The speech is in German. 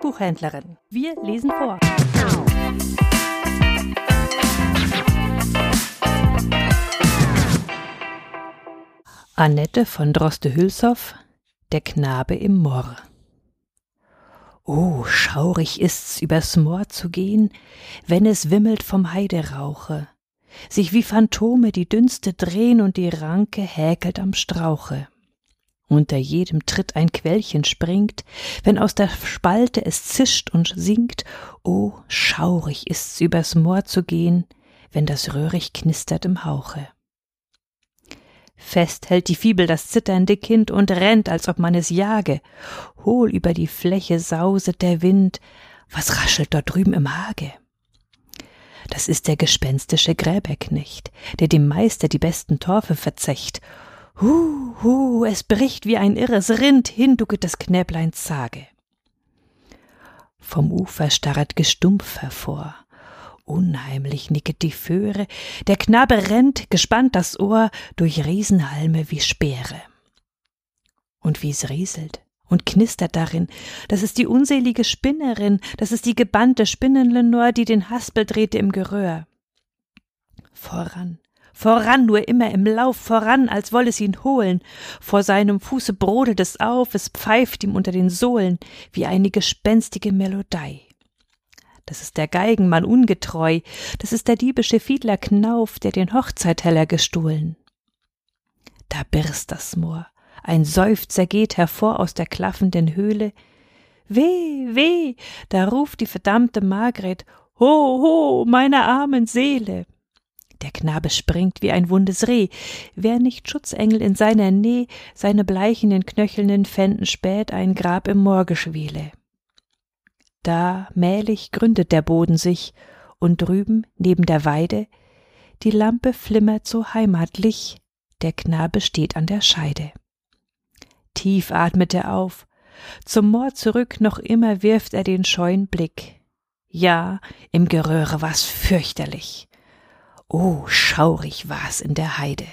Buchhändlerin. Wir lesen vor. Annette von Droste-Hülshoff Der Knabe im Moor Oh, schaurig ist's, übers Moor zu gehen, wenn es wimmelt vom Heiderauche, sich wie Phantome die Dünste drehn und die Ranke häkelt am Strauche. Unter jedem Tritt ein Quellchen springt, wenn aus der Spalte es zischt und singt, oh, schaurig ist's, übers Moor zu gehen, wenn das Röhrig knistert im Hauche. Fest hält die Fibel das zitternde Kind und rennt, als ob man es jage. Hohl über die Fläche sauset der Wind. Was raschelt dort drüben im Hage? Das ist der gespenstische Gräberknecht, der dem Meister die besten Torfe verzecht. Hu, hu, es bricht wie ein irres Rind, hinducket des Knäbleins Sage. Vom Ufer starret Gestumpf hervor. Unheimlich nicket die Föhre, der Knabe rennt, gespannt das Ohr, durch Riesenhalme wie Speere. Und wie's rieselt und knistert darin, das ist die unselige Spinnerin, das ist die gebannte Spinnenlenor, die den Haspel drehte im Geröhr. Voran, voran, nur immer im Lauf, voran, als wolle es ihn holen. Vor seinem Fuße brodelt es auf, es pfeift ihm unter den Sohlen, wie eine gespenstige Melodei das ist der Geigenmann ungetreu, das ist der diebische Fiedler Knauf, der den Hochzeiteller gestohlen. Da birst das Moor, ein Seufzer geht hervor aus der klaffenden Höhle. Weh, weh, da ruft die verdammte Margret, Ho, ho, meiner armen Seele. Der Knabe springt wie ein wundes Reh, wär nicht Schutzengel in seiner Näh, seine bleichenden Knöchelnden fänden spät ein Grab im Moorgeschwele. Da mählich gründet der Boden sich, und drüben neben der Weide die Lampe flimmert so heimatlich, der Knabe steht an der Scheide. Tief atmet er auf, zum Moor zurück noch immer wirft er den scheuen Blick. Ja, im Geröhre war's fürchterlich. Oh, schaurig war's in der Heide.